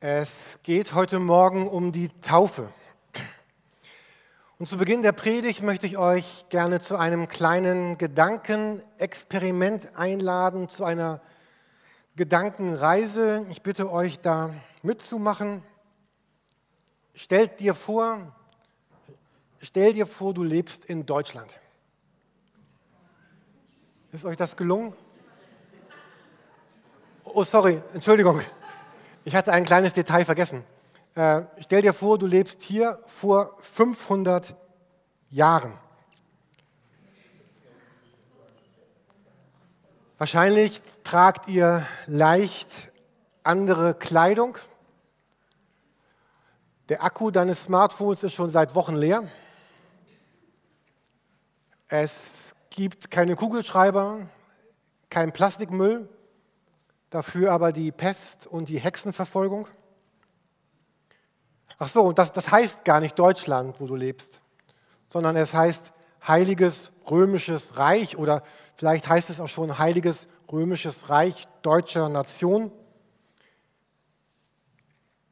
Es geht heute Morgen um die Taufe. Und zu Beginn der Predigt möchte ich euch gerne zu einem kleinen Gedankenexperiment einladen, zu einer Gedankenreise. Ich bitte euch da mitzumachen. Stellt dir vor, stell dir vor, du lebst in Deutschland. Ist euch das gelungen? Oh, sorry, Entschuldigung. Ich hatte ein kleines Detail vergessen. Äh, stell dir vor, du lebst hier vor 500 Jahren. Wahrscheinlich tragt ihr leicht andere Kleidung. Der Akku deines Smartphones ist schon seit Wochen leer. Es gibt keine Kugelschreiber, kein Plastikmüll. Dafür aber die Pest und die Hexenverfolgung. Ach so, und das, das heißt gar nicht Deutschland, wo du lebst, sondern es heißt Heiliges Römisches Reich oder vielleicht heißt es auch schon Heiliges Römisches Reich deutscher Nation.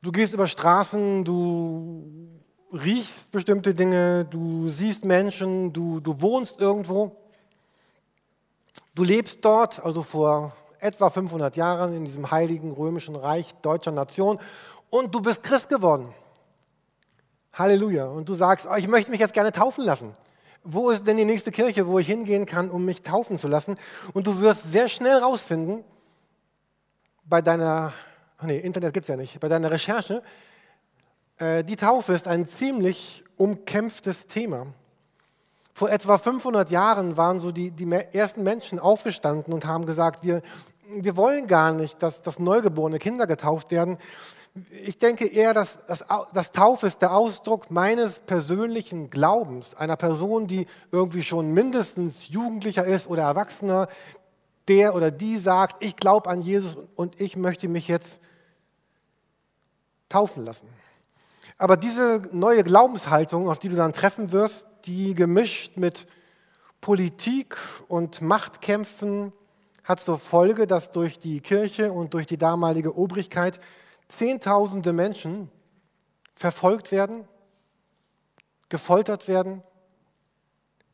Du gehst über Straßen, du riechst bestimmte Dinge, du siehst Menschen, du, du wohnst irgendwo. Du lebst dort, also vor etwa 500 Jahren in diesem heiligen römischen Reich deutscher Nation und du bist Christ geworden. Halleluja. Und du sagst, oh, ich möchte mich jetzt gerne taufen lassen. Wo ist denn die nächste Kirche, wo ich hingehen kann, um mich taufen zu lassen? Und du wirst sehr schnell rausfinden, bei deiner, ach nee, Internet gibt es ja nicht, bei deiner Recherche, äh, die Taufe ist ein ziemlich umkämpftes Thema. Vor etwa 500 Jahren waren so die, die ersten Menschen aufgestanden und haben gesagt, wir, wir wollen gar nicht, dass, dass neugeborene Kinder getauft werden. Ich denke eher, dass das, das Taufe ist der Ausdruck meines persönlichen Glaubens, einer Person, die irgendwie schon mindestens Jugendlicher ist oder Erwachsener, der oder die sagt, ich glaube an Jesus und ich möchte mich jetzt taufen lassen. Aber diese neue Glaubenshaltung, auf die du dann treffen wirst, die gemischt mit Politik und Machtkämpfen hat zur Folge, dass durch die Kirche und durch die damalige Obrigkeit Zehntausende Menschen verfolgt werden, gefoltert werden,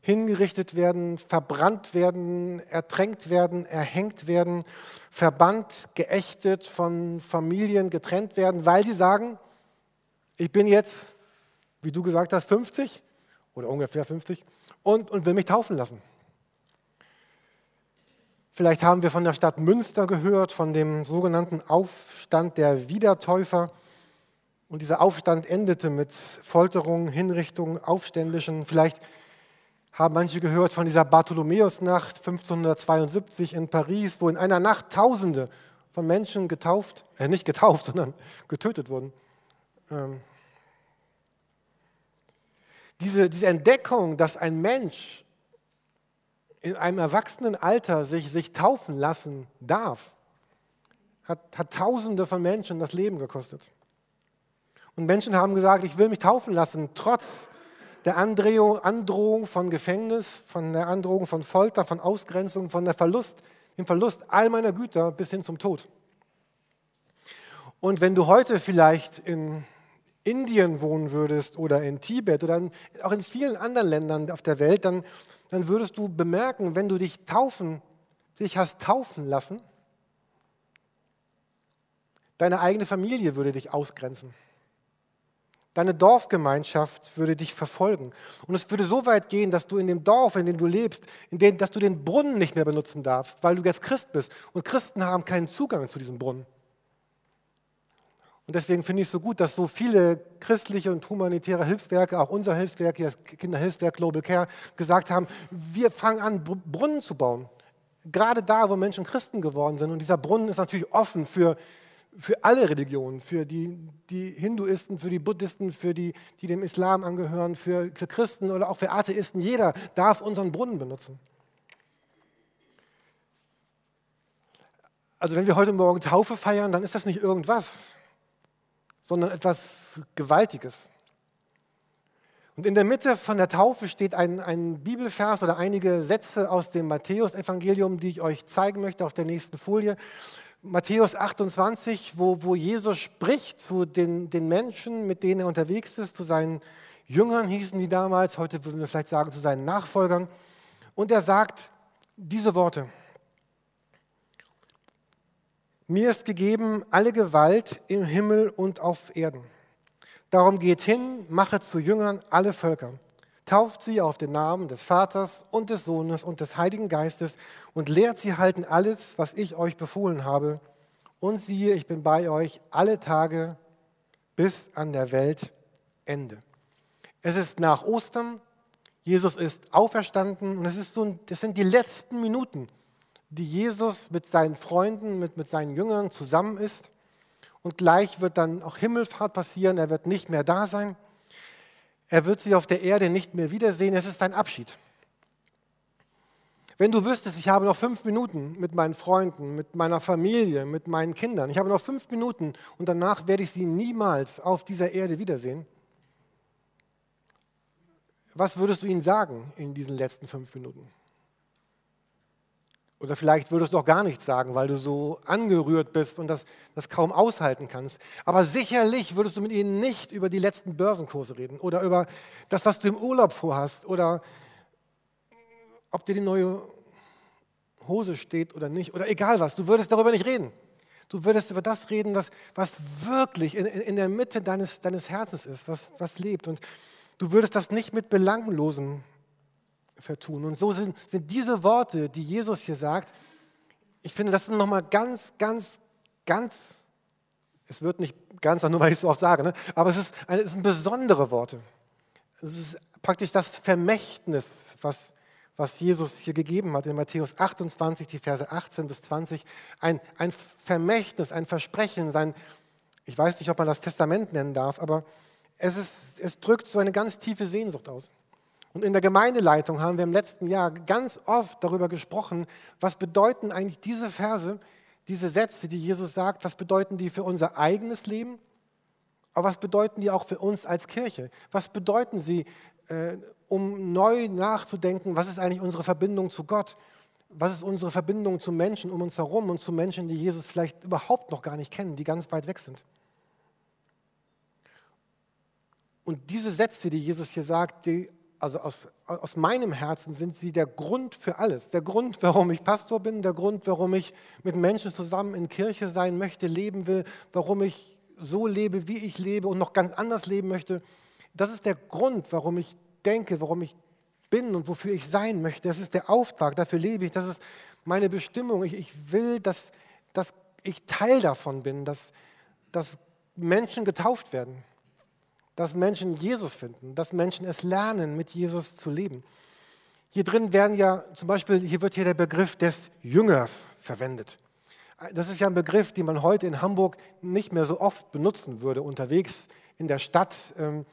hingerichtet werden, verbrannt werden, ertränkt werden, erhängt werden, verbannt, geächtet, von Familien getrennt werden, weil sie sagen, ich bin jetzt, wie du gesagt hast, 50 oder ungefähr 50 und, und will mich taufen lassen. Vielleicht haben wir von der Stadt Münster gehört, von dem sogenannten Aufstand der Wiedertäufer. Und dieser Aufstand endete mit Folterungen, Hinrichtungen, Aufständischen. Vielleicht haben manche gehört von dieser Bartholomäusnacht 1572 in Paris, wo in einer Nacht Tausende von Menschen getauft, äh nicht getauft, sondern getötet wurden. Ähm, diese, diese Entdeckung, dass ein Mensch in einem erwachsenen Alter sich, sich taufen lassen darf, hat, hat Tausende von Menschen das Leben gekostet. Und Menschen haben gesagt, ich will mich taufen lassen, trotz der Androhung von Gefängnis, von der Androhung von Folter, von Ausgrenzung, von der Verlust, dem Verlust all meiner Güter bis hin zum Tod. Und wenn du heute vielleicht in Indien wohnen würdest oder in Tibet oder auch in vielen anderen Ländern auf der Welt, dann, dann würdest du bemerken, wenn du dich taufen, dich hast taufen lassen, deine eigene Familie würde dich ausgrenzen. Deine Dorfgemeinschaft würde dich verfolgen. Und es würde so weit gehen, dass du in dem Dorf, in dem du lebst, in dem, dass du den Brunnen nicht mehr benutzen darfst, weil du jetzt Christ bist. Und Christen haben keinen Zugang zu diesem Brunnen. Und deswegen finde ich es so gut, dass so viele christliche und humanitäre Hilfswerke, auch unser Hilfswerk, das Kinderhilfswerk Global Care, gesagt haben, wir fangen an, Brunnen zu bauen. Gerade da, wo Menschen Christen geworden sind. Und dieser Brunnen ist natürlich offen für, für alle Religionen, für die, die Hinduisten, für die Buddhisten, für die, die dem Islam angehören, für, für Christen oder auch für Atheisten. Jeder darf unseren Brunnen benutzen. Also wenn wir heute Morgen Taufe feiern, dann ist das nicht irgendwas sondern etwas Gewaltiges. Und in der Mitte von der Taufe steht ein, ein Bibelvers oder einige Sätze aus dem Matthäusevangelium, die ich euch zeigen möchte auf der nächsten Folie, Matthäus 28, wo, wo Jesus spricht zu den, den Menschen, mit denen er unterwegs ist, zu seinen Jüngern hießen die damals, heute würden wir vielleicht sagen zu seinen Nachfolgern. Und er sagt diese Worte. Mir ist gegeben alle Gewalt im Himmel und auf Erden. Darum geht hin, mache zu Jüngern alle Völker. Tauft sie auf den Namen des Vaters und des Sohnes und des Heiligen Geistes und lehrt sie halten alles, was ich euch befohlen habe. Und siehe, ich bin bei euch alle Tage bis an der Weltende. Es ist nach Ostern, Jesus ist auferstanden und es ist so, das sind die letzten Minuten, die Jesus mit seinen Freunden, mit, mit seinen Jüngern zusammen ist. Und gleich wird dann auch Himmelfahrt passieren, er wird nicht mehr da sein. Er wird sie auf der Erde nicht mehr wiedersehen, es ist ein Abschied. Wenn du wüsstest, ich habe noch fünf Minuten mit meinen Freunden, mit meiner Familie, mit meinen Kindern, ich habe noch fünf Minuten und danach werde ich sie niemals auf dieser Erde wiedersehen, was würdest du ihnen sagen in diesen letzten fünf Minuten? Oder vielleicht würdest du auch gar nichts sagen, weil du so angerührt bist und das, das kaum aushalten kannst. Aber sicherlich würdest du mit ihnen nicht über die letzten Börsenkurse reden oder über das, was du im Urlaub vorhast oder ob dir die neue Hose steht oder nicht oder egal was. Du würdest darüber nicht reden. Du würdest über das reden, was, was wirklich in, in der Mitte deines, deines Herzens ist, was, was lebt. Und du würdest das nicht mit Belanglosem vertun. Und so sind, sind diese Worte, die Jesus hier sagt, ich finde, das sind nochmal ganz, ganz, ganz, es wird nicht ganz, nur weil ich es so oft sage, ne? aber es, ist, es sind besondere Worte. Es ist praktisch das Vermächtnis, was, was Jesus hier gegeben hat in Matthäus 28, die Verse 18 bis 20. Ein, ein Vermächtnis, ein Versprechen, sein, ich weiß nicht, ob man das Testament nennen darf, aber es, ist, es drückt so eine ganz tiefe Sehnsucht aus. Und in der Gemeindeleitung haben wir im letzten Jahr ganz oft darüber gesprochen, was bedeuten eigentlich diese Verse, diese Sätze, die Jesus sagt, was bedeuten die für unser eigenes Leben, aber was bedeuten die auch für uns als Kirche? Was bedeuten sie, äh, um neu nachzudenken, was ist eigentlich unsere Verbindung zu Gott? Was ist unsere Verbindung zu Menschen um uns herum und zu Menschen, die Jesus vielleicht überhaupt noch gar nicht kennen, die ganz weit weg sind? Und diese Sätze, die Jesus hier sagt, die also aus, aus meinem Herzen sind sie der Grund für alles. Der Grund, warum ich Pastor bin, der Grund, warum ich mit Menschen zusammen in Kirche sein möchte, leben will, warum ich so lebe, wie ich lebe und noch ganz anders leben möchte. Das ist der Grund, warum ich denke, warum ich bin und wofür ich sein möchte. Das ist der Auftrag, dafür lebe ich, das ist meine Bestimmung. Ich, ich will, dass, dass ich Teil davon bin, dass, dass Menschen getauft werden dass Menschen Jesus finden, dass Menschen es lernen, mit Jesus zu leben. Hier drin werden ja zum Beispiel, hier wird hier der Begriff des Jüngers verwendet. Das ist ja ein Begriff, den man heute in Hamburg nicht mehr so oft benutzen würde. Unterwegs in der Stadt ähm,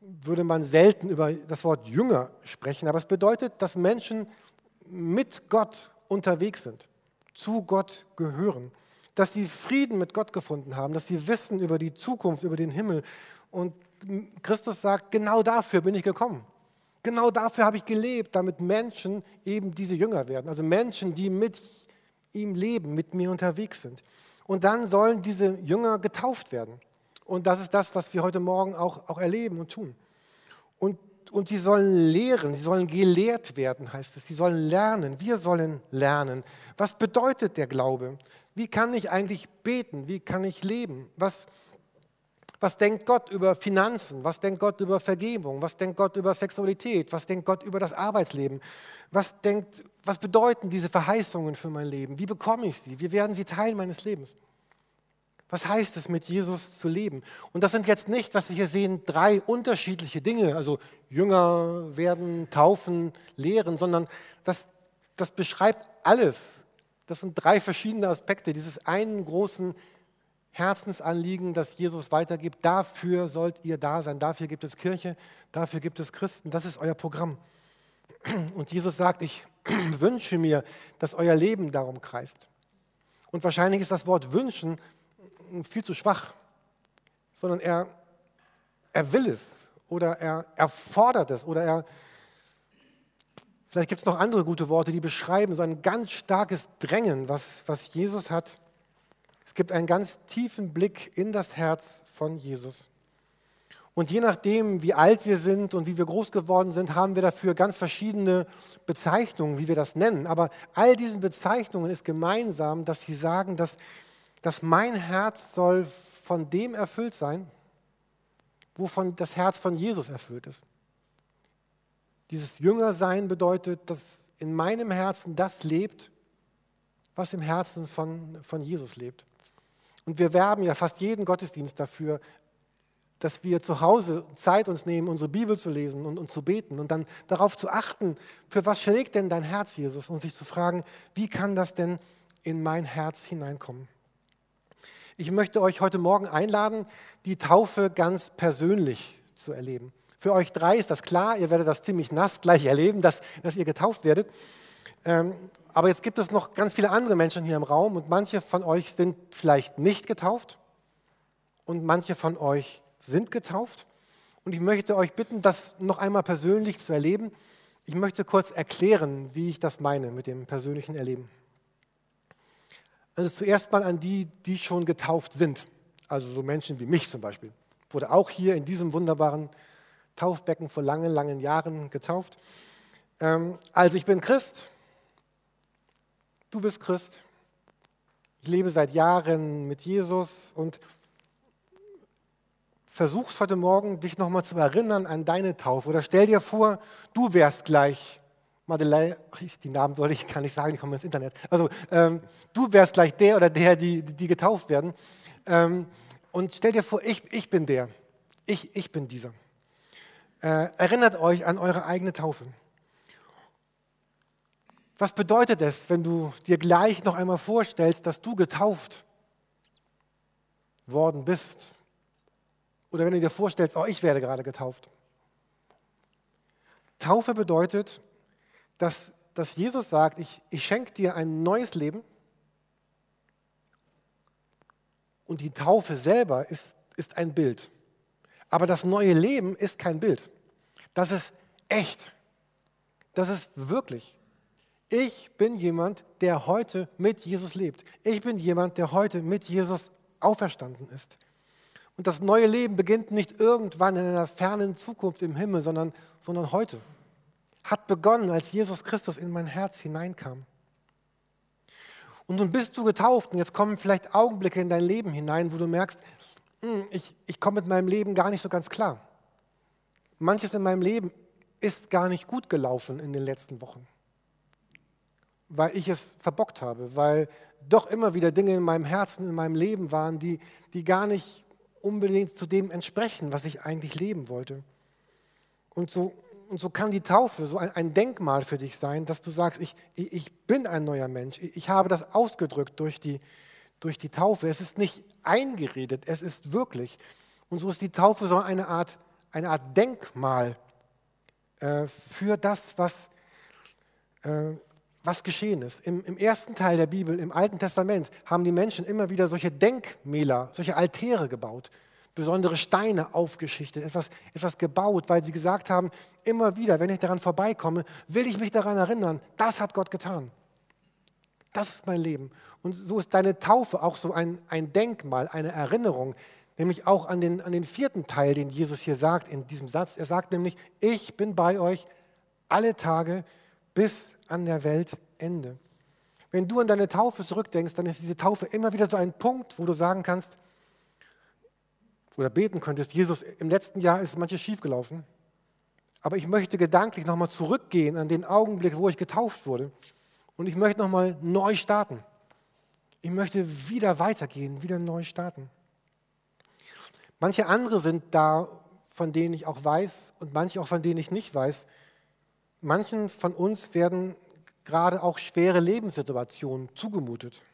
würde man selten über das Wort Jünger sprechen, aber es bedeutet, dass Menschen mit Gott unterwegs sind, zu Gott gehören, dass sie Frieden mit Gott gefunden haben, dass sie wissen über die Zukunft, über den Himmel und Christus sagt, genau dafür bin ich gekommen. Genau dafür habe ich gelebt, damit Menschen eben diese Jünger werden. Also Menschen, die mit ihm leben, mit mir unterwegs sind. Und dann sollen diese Jünger getauft werden. Und das ist das, was wir heute Morgen auch, auch erleben und tun. Und, und sie sollen lehren, sie sollen gelehrt werden, heißt es. Sie sollen lernen, wir sollen lernen. Was bedeutet der Glaube? Wie kann ich eigentlich beten? Wie kann ich leben? Was, was denkt Gott über Finanzen? Was denkt Gott über Vergebung? Was denkt Gott über Sexualität? Was denkt Gott über das Arbeitsleben? Was, denkt, was bedeuten diese Verheißungen für mein Leben? Wie bekomme ich sie? Wie werden sie Teil meines Lebens? Was heißt es, mit Jesus zu leben? Und das sind jetzt nicht, was wir hier sehen, drei unterschiedliche Dinge, also Jünger werden, taufen, lehren, sondern das, das beschreibt alles. Das sind drei verschiedene Aspekte dieses einen großen Herzensanliegen, das Jesus weitergibt. Dafür sollt ihr da sein. Dafür gibt es Kirche, dafür gibt es Christen. Das ist euer Programm. Und Jesus sagt, ich wünsche mir, dass euer Leben darum kreist. Und wahrscheinlich ist das Wort wünschen viel zu schwach, sondern er, er will es oder er, er fordert es oder er, vielleicht gibt es noch andere gute Worte, die beschreiben so ein ganz starkes Drängen, was, was Jesus hat Es gibt einen ganz tiefen Blick in das Herz von Jesus. Und je nachdem, wie alt wir sind und wie wir groß geworden sind, haben wir dafür ganz verschiedene Bezeichnungen, wie wir das nennen. Aber all diesen Bezeichnungen ist gemeinsam, dass sie sagen, dass, dass mein Herz soll von dem erfüllt sein, wovon das Herz von Jesus erfüllt ist. Dieses Jüngersein bedeutet, dass in meinem Herzen das lebt, was im Herzen von, von Jesus lebt. Und wir werben ja fast jeden Gottesdienst dafür, dass wir zu Hause Zeit uns nehmen, unsere Bibel zu lesen und, und zu beten und dann darauf zu achten, für was schlägt denn dein Herz, Jesus, und sich zu fragen, wie kann das denn in mein Herz hineinkommen? Ich möchte euch heute Morgen einladen, die Taufe ganz persönlich zu erleben. Für euch drei ist das klar, ihr werdet das ziemlich nass gleich erleben, dass, dass ihr getauft werdet. Ähm, aber jetzt gibt es noch ganz viele andere Menschen hier im Raum und manche von euch sind vielleicht nicht getauft und manche von euch sind getauft. Und ich möchte euch bitten, das noch einmal persönlich zu erleben. Ich möchte kurz erklären, wie ich das meine mit dem persönlichen Erleben. Also zuerst mal an die, die schon getauft sind. Also so Menschen wie mich zum Beispiel. Wurde auch hier in diesem wunderbaren Taufbecken vor langen, langen Jahren getauft. Ähm, also ich bin Christ. Du bist Christ. Ich lebe seit Jahren mit Jesus und versuchst heute Morgen, dich nochmal zu erinnern an deine Taufe. Oder stell dir vor, du wärst gleich Madeleine, ach, die Namen wollte ich gar nicht sagen, die kommen ins Internet. Also ähm, du wärst gleich der oder der, die, die getauft werden. Ähm, und stell dir vor, ich, ich bin der. Ich, ich bin dieser. Äh, erinnert euch an eure eigene Taufe. Was bedeutet es, wenn du dir gleich noch einmal vorstellst, dass du getauft worden bist? Oder wenn du dir vorstellst, oh, ich werde gerade getauft. Taufe bedeutet, dass, dass Jesus sagt, ich, ich schenke dir ein neues Leben und die Taufe selber ist, ist ein Bild. Aber das neue Leben ist kein Bild. Das ist echt. Das ist wirklich. Ich bin jemand, der heute mit Jesus lebt. Ich bin jemand, der heute mit Jesus auferstanden ist. Und das neue Leben beginnt nicht irgendwann in einer fernen Zukunft im Himmel, sondern, sondern heute hat begonnen, als Jesus Christus in mein Herz hineinkam. Und nun bist du getauft und jetzt kommen vielleicht Augenblicke in dein Leben hinein, wo du merkst, hm, ich, ich komme mit meinem Leben gar nicht so ganz klar. Manches in meinem Leben ist gar nicht gut gelaufen in den letzten Wochen, weil ich es verbockt habe, weil doch immer wieder Dinge in meinem Herzen, in meinem Leben waren, die, die gar nicht unbedingt zu dem entsprechen, was ich eigentlich leben wollte. Und so und so kann die Taufe so ein, ein, Denkmal für dich sein, dass du sagst, ich, ich, bin ein neuer Mensch. Ich, ich, habe das ausgedrückt durch die, durch die Taufe. Es ist nicht eingeredet, es ist wirklich. Und so ist die Taufe so eine Art, eine Art Denkmal äh, für das, was, äh, was geschehen ist. Im, Im ersten Teil der Bibel, im Alten Testament, haben die Menschen immer wieder solche Denkmäler, solche Altäre gebaut besondere Steine aufgeschichtet, etwas, etwas gebaut, weil sie gesagt haben, immer wieder, wenn ich daran vorbeikomme, will ich mich daran erinnern, das hat Gott getan. Das ist mein Leben. Und so ist deine Taufe auch so ein, ein Denkmal, eine Erinnerung, nämlich auch an den, an den vierten Teil, den Jesus hier sagt in diesem Satz. Er sagt nämlich, ich bin bei euch alle Tage bis an der Weltende. Wenn du an deine Taufe zurückdenkst, dann ist diese Taufe immer wieder so ein Punkt, wo du sagen kannst, oder beten könntest, Jesus, im letzten Jahr ist manches schiefgelaufen, aber ich möchte gedanklich nochmal zurückgehen an den Augenblick, wo ich getauft wurde und ich möchte nochmal neu starten. Ich möchte wieder weitergehen, wieder neu starten. Manche andere sind da, von denen ich auch weiß und manche auch von denen ich nicht weiß. Manchen von uns werden gerade auch schwere Lebenssituationen zugemutet.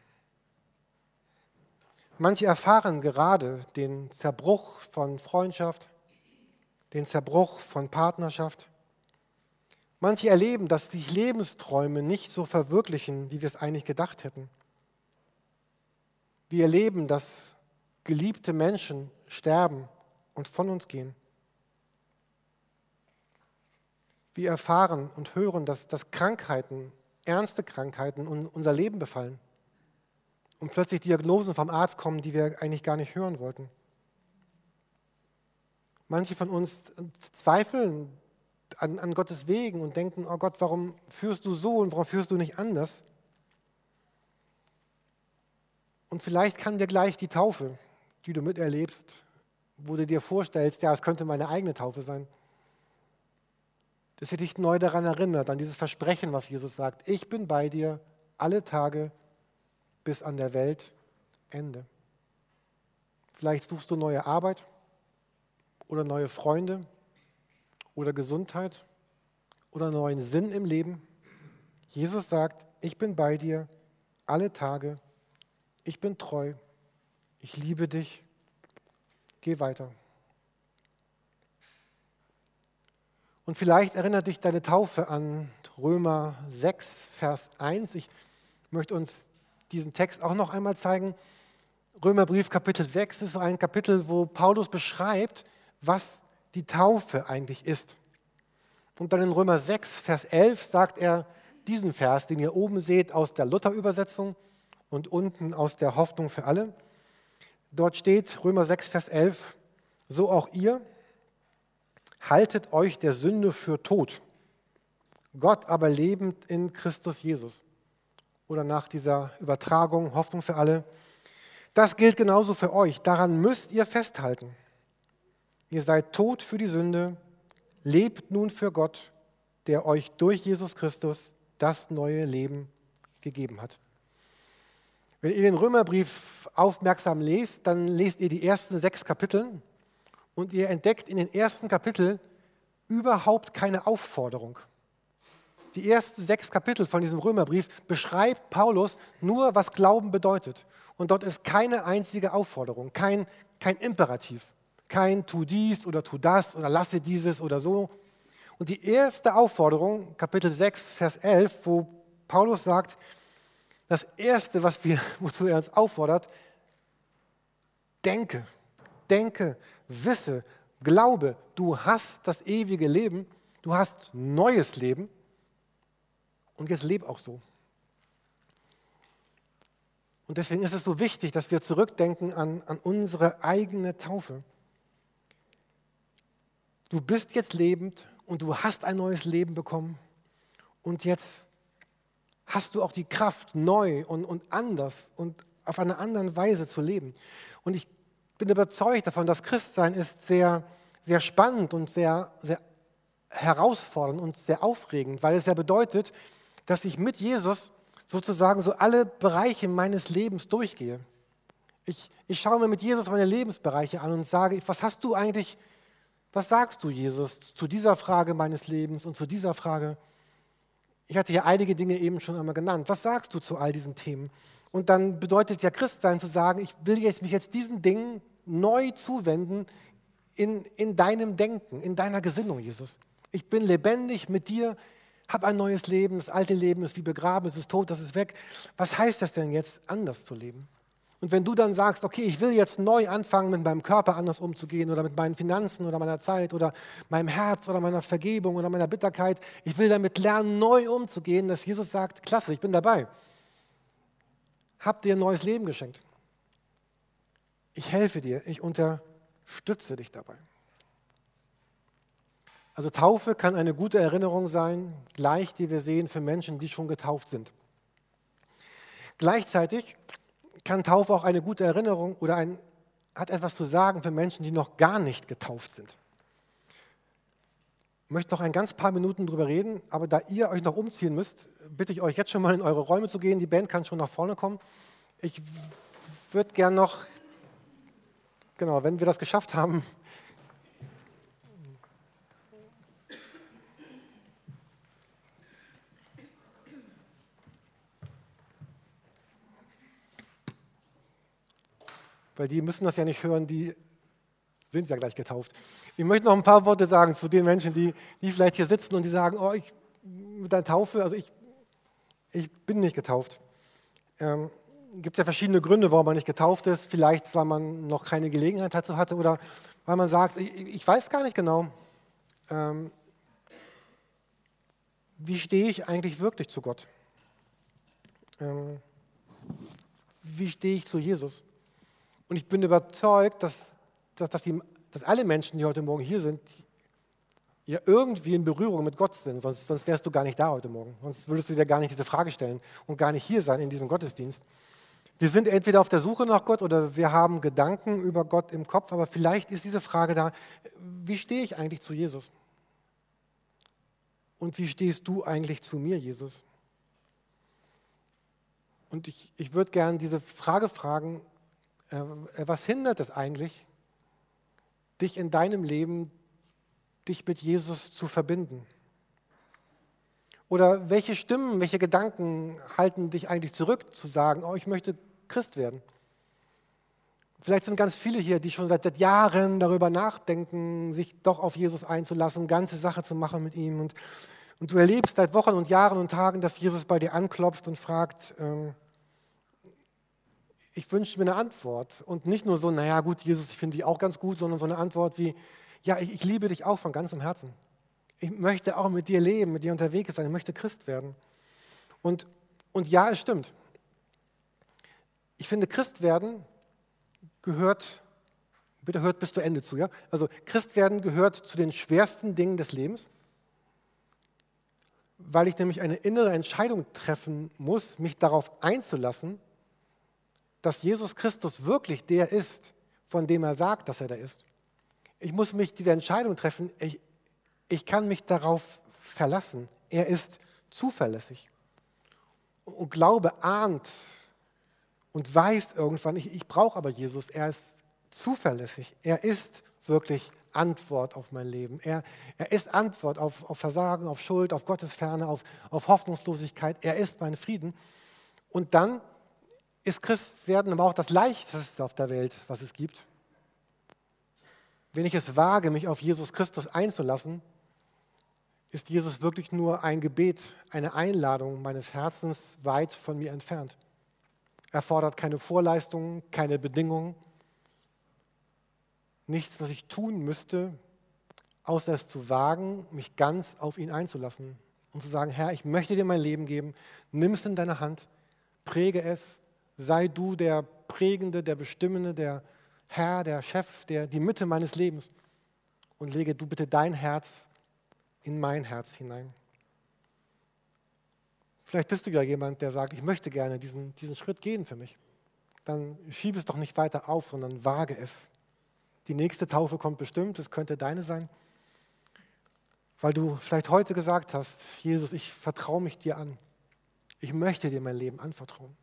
Manche erfahren gerade den Zerbruch von Freundschaft, den Zerbruch von Partnerschaft. Manche erleben, dass sich Lebensträume nicht so verwirklichen, wie wir es eigentlich gedacht hätten. Wir erleben, dass geliebte Menschen sterben und von uns gehen. Wir erfahren und hören, dass, dass Krankheiten, ernste Krankheiten unser Leben befallen und plötzlich Diagnosen vom Arzt kommen, die wir eigentlich gar nicht hören wollten. Manche von uns zweifeln an, an Gottes Wegen und denken, oh Gott, warum führst du so und warum führst du nicht anders? Und vielleicht kann dir gleich die Taufe, die du miterlebst, wo du dir vorstellst, ja, es könnte meine eigene Taufe sein, dass sie dich neu daran erinnert, an dieses Versprechen, was Jesus sagt. Ich bin bei dir alle Tage bis an der Welt Ende. Vielleicht suchst du neue Arbeit oder neue Freunde oder Gesundheit oder neuen Sinn im Leben. Jesus sagt, ich bin bei dir alle Tage, ich bin treu, ich liebe dich, geh weiter. Und vielleicht erinnert dich deine Taufe an Römer 6, Vers 1. Ich möchte uns diesen Text auch noch einmal zeigen. Römerbrief Kapitel 6 ist so ein Kapitel, wo Paulus beschreibt, was die Taufe eigentlich ist. Und dann in Römer 6, Vers 11 sagt er diesen Vers, den ihr oben seht aus der Luther-Übersetzung und unten aus der Hoffnung für alle. Dort steht Römer 6, Vers 11, so auch ihr, haltet euch der Sünde für tot, Gott aber lebend in Christus Jesus. Oder nach dieser Übertragung, Hoffnung für alle. Das gilt genauso für euch. Daran müsst ihr festhalten. Ihr seid tot für die Sünde, lebt nun für Gott, der euch durch Jesus Christus das neue Leben gegeben hat. Wenn ihr den Römerbrief aufmerksam lest, dann lest ihr die ersten sechs Kapitel und ihr entdeckt in den ersten Kapiteln überhaupt keine Aufforderung. Die ersten sechs Kapitel von diesem Römerbrief beschreibt Paulus nur, was Glauben bedeutet. Und dort ist keine einzige Aufforderung, kein, kein Imperativ, kein tu dies oder tu das oder lasse dieses oder so. Und die erste Aufforderung, Kapitel 6, Vers 11, wo Paulus sagt, das Erste, was wir, wozu er uns auffordert, denke, denke, wisse, glaube, du hast das ewige Leben, du hast neues Leben und jetzt leb auch so. Und deswegen ist es so wichtig, dass wir zurückdenken an, an unsere eigene Taufe. Du bist jetzt lebend und du hast ein neues Leben bekommen und jetzt hast du auch die Kraft, neu und, und anders und auf eine andere Weise zu leben. Und ich bin überzeugt davon, dass Christsein ist sehr, sehr spannend und sehr, sehr herausfordernd und sehr aufregend, weil es ja bedeutet, dass ich mit Jesus sozusagen so alle Bereiche meines Lebens durchgehe. Ich, ich schaue mir mit Jesus meine Lebensbereiche an und sage, was hast du eigentlich, was sagst du, Jesus, zu dieser Frage meines Lebens und zu dieser Frage? Ich hatte ja einige Dinge eben schon einmal genannt. Was sagst du zu all diesen Themen? Und dann bedeutet ja Christsein zu sagen, ich will jetzt, mich jetzt diesen Dingen neu zuwenden in, in deinem Denken, in deiner Gesinnung, Jesus. Ich bin lebendig mit dir, habe ein neues Leben, das alte Leben ist wie begraben, es ist tot, das ist weg. Was heißt das denn jetzt, anders zu leben? Und wenn du dann sagst, okay, ich will jetzt neu anfangen, mit meinem Körper anders umzugehen oder mit meinen Finanzen oder meiner Zeit oder meinem Herz oder meiner Vergebung oder meiner Bitterkeit, ich will damit lernen, neu umzugehen, dass Jesus sagt, klasse, ich bin dabei. Hab dir ein neues Leben geschenkt. Ich helfe dir, ich unterstütze dich dabei. Also Taufe kann eine gute Erinnerung sein, gleich die wir sehen für Menschen, die schon getauft sind. Gleichzeitig kann Taufe auch eine gute Erinnerung oder ein, hat etwas zu sagen für Menschen, die noch gar nicht getauft sind. Möchte noch ein ganz paar Minuten darüber reden, aber da ihr euch noch umziehen müsst, bitte ich euch jetzt schon mal in eure Räume zu gehen. Die Band kann schon nach vorne kommen. Ich würde gern noch Genau, wenn wir das geschafft haben, weil die müssen das ja nicht hören, die sind ja gleich getauft. Ich möchte noch ein paar Worte sagen zu den Menschen, die, die vielleicht hier sitzen und die sagen, oh, ich, mit der Taufe, also ich, ich bin nicht getauft. Ähm, gibt ja verschiedene Gründe, warum man nicht getauft ist. Vielleicht, weil man noch keine Gelegenheit dazu hatte oder weil man sagt, ich, ich weiß gar nicht genau, ähm, wie stehe ich eigentlich wirklich zu Gott. Ähm, wie stehe ich zu Jesus? Und ich bin überzeugt, dass, dass, dass, die, dass alle Menschen, die heute Morgen hier sind, ja irgendwie in Berührung mit Gott sind, sonst, sonst wärst du gar nicht da heute Morgen. Sonst würdest du dir gar nicht diese Frage stellen und gar nicht hier sein in diesem Gottesdienst. Wir sind entweder auf der Suche nach Gott oder wir haben Gedanken über Gott im Kopf, aber vielleicht ist diese Frage da, wie stehe ich eigentlich zu Jesus? Und wie stehst du eigentlich zu mir, Jesus? Und ich, ich würde gerne diese Frage fragen, äh, was hindert es eigentlich, dich in deinem Leben dich mit Jesus zu verbinden? Oder welche Stimmen, welche Gedanken halten dich eigentlich zurück, zu sagen, oh, ich möchte Christ werden? Vielleicht sind ganz viele hier, die schon seit Jahren darüber nachdenken, sich doch auf Jesus einzulassen, ganze Sache zu machen mit ihm. Und, und du erlebst seit Wochen und Jahren und Tagen, dass Jesus bei dir anklopft und fragt, äh, ich wünsche mir eine Antwort. Und nicht nur so, naja gut, Jesus, ich finde dich auch ganz gut, sondern so eine Antwort wie, ja, ich, ich liebe dich auch von ganzem Herzen. Ich möchte auch mit dir leben, mit dir unterwegs sein, ich möchte Christ werden. Und, und ja, es stimmt. Ich finde, Christ werden gehört, bitte hört bis zu Ende zu, ja? Also Christ werden gehört zu den schwersten Dingen des Lebens, weil ich nämlich eine innere Entscheidung treffen muss, mich darauf einzulassen, dass Jesus Christus wirklich der ist, von dem er sagt, dass er da ist. Ich muss mich diese Entscheidung treffen, ich, ich kann mich darauf verlassen. Er ist zuverlässig. Und Glaube ahnt und weiß irgendwann, ich, ich brauche aber Jesus, er ist zuverlässig. Er ist wirklich Antwort auf mein Leben. Er, er ist Antwort auf, auf Versagen, auf Schuld, auf Gottesferne, auf, auf Hoffnungslosigkeit. Er ist mein Frieden. Und dann ist Christwerden aber auch das Leichteste auf der Welt, was es gibt wenn ich es wage, mich auf Jesus Christus einzulassen, ist Jesus wirklich nur ein Gebet, eine Einladung meines Herzens weit von mir entfernt. Er fordert keine Vorleistungen, keine Bedingungen, nichts, was ich tun müsste, außer es zu wagen, mich ganz auf ihn einzulassen und zu sagen, Herr, ich möchte dir mein Leben geben, nimm es in deine Hand, präge es, sei du der Prägende, der Bestimmende, der Herr, der Chef, der, die Mitte meines Lebens und lege du bitte dein Herz in mein Herz hinein. Vielleicht bist du ja jemand, der sagt, ich möchte gerne diesen, diesen Schritt gehen für mich. Dann schiebe es doch nicht weiter auf, sondern wage es. Die nächste Taufe kommt bestimmt, es könnte deine sein, weil du vielleicht heute gesagt hast, Jesus, ich vertraue mich dir an. Ich möchte dir mein Leben anvertrauen.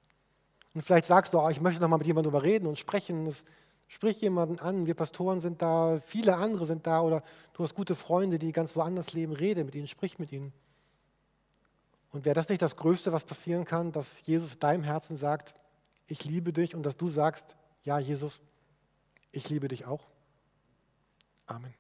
Und vielleicht sagst du, oh, ich möchte noch mal mit jemandem darüber reden und sprechen. Es Sprich jemanden an, wir Pastoren sind da, viele andere sind da oder du hast gute Freunde, die ganz woanders leben, rede mit ihnen, sprich mit ihnen. Und wäre das nicht das Größte, was passieren kann, dass Jesus deinem Herzen sagt, ich liebe dich und dass du sagst, ja Jesus, ich liebe dich auch? Amen.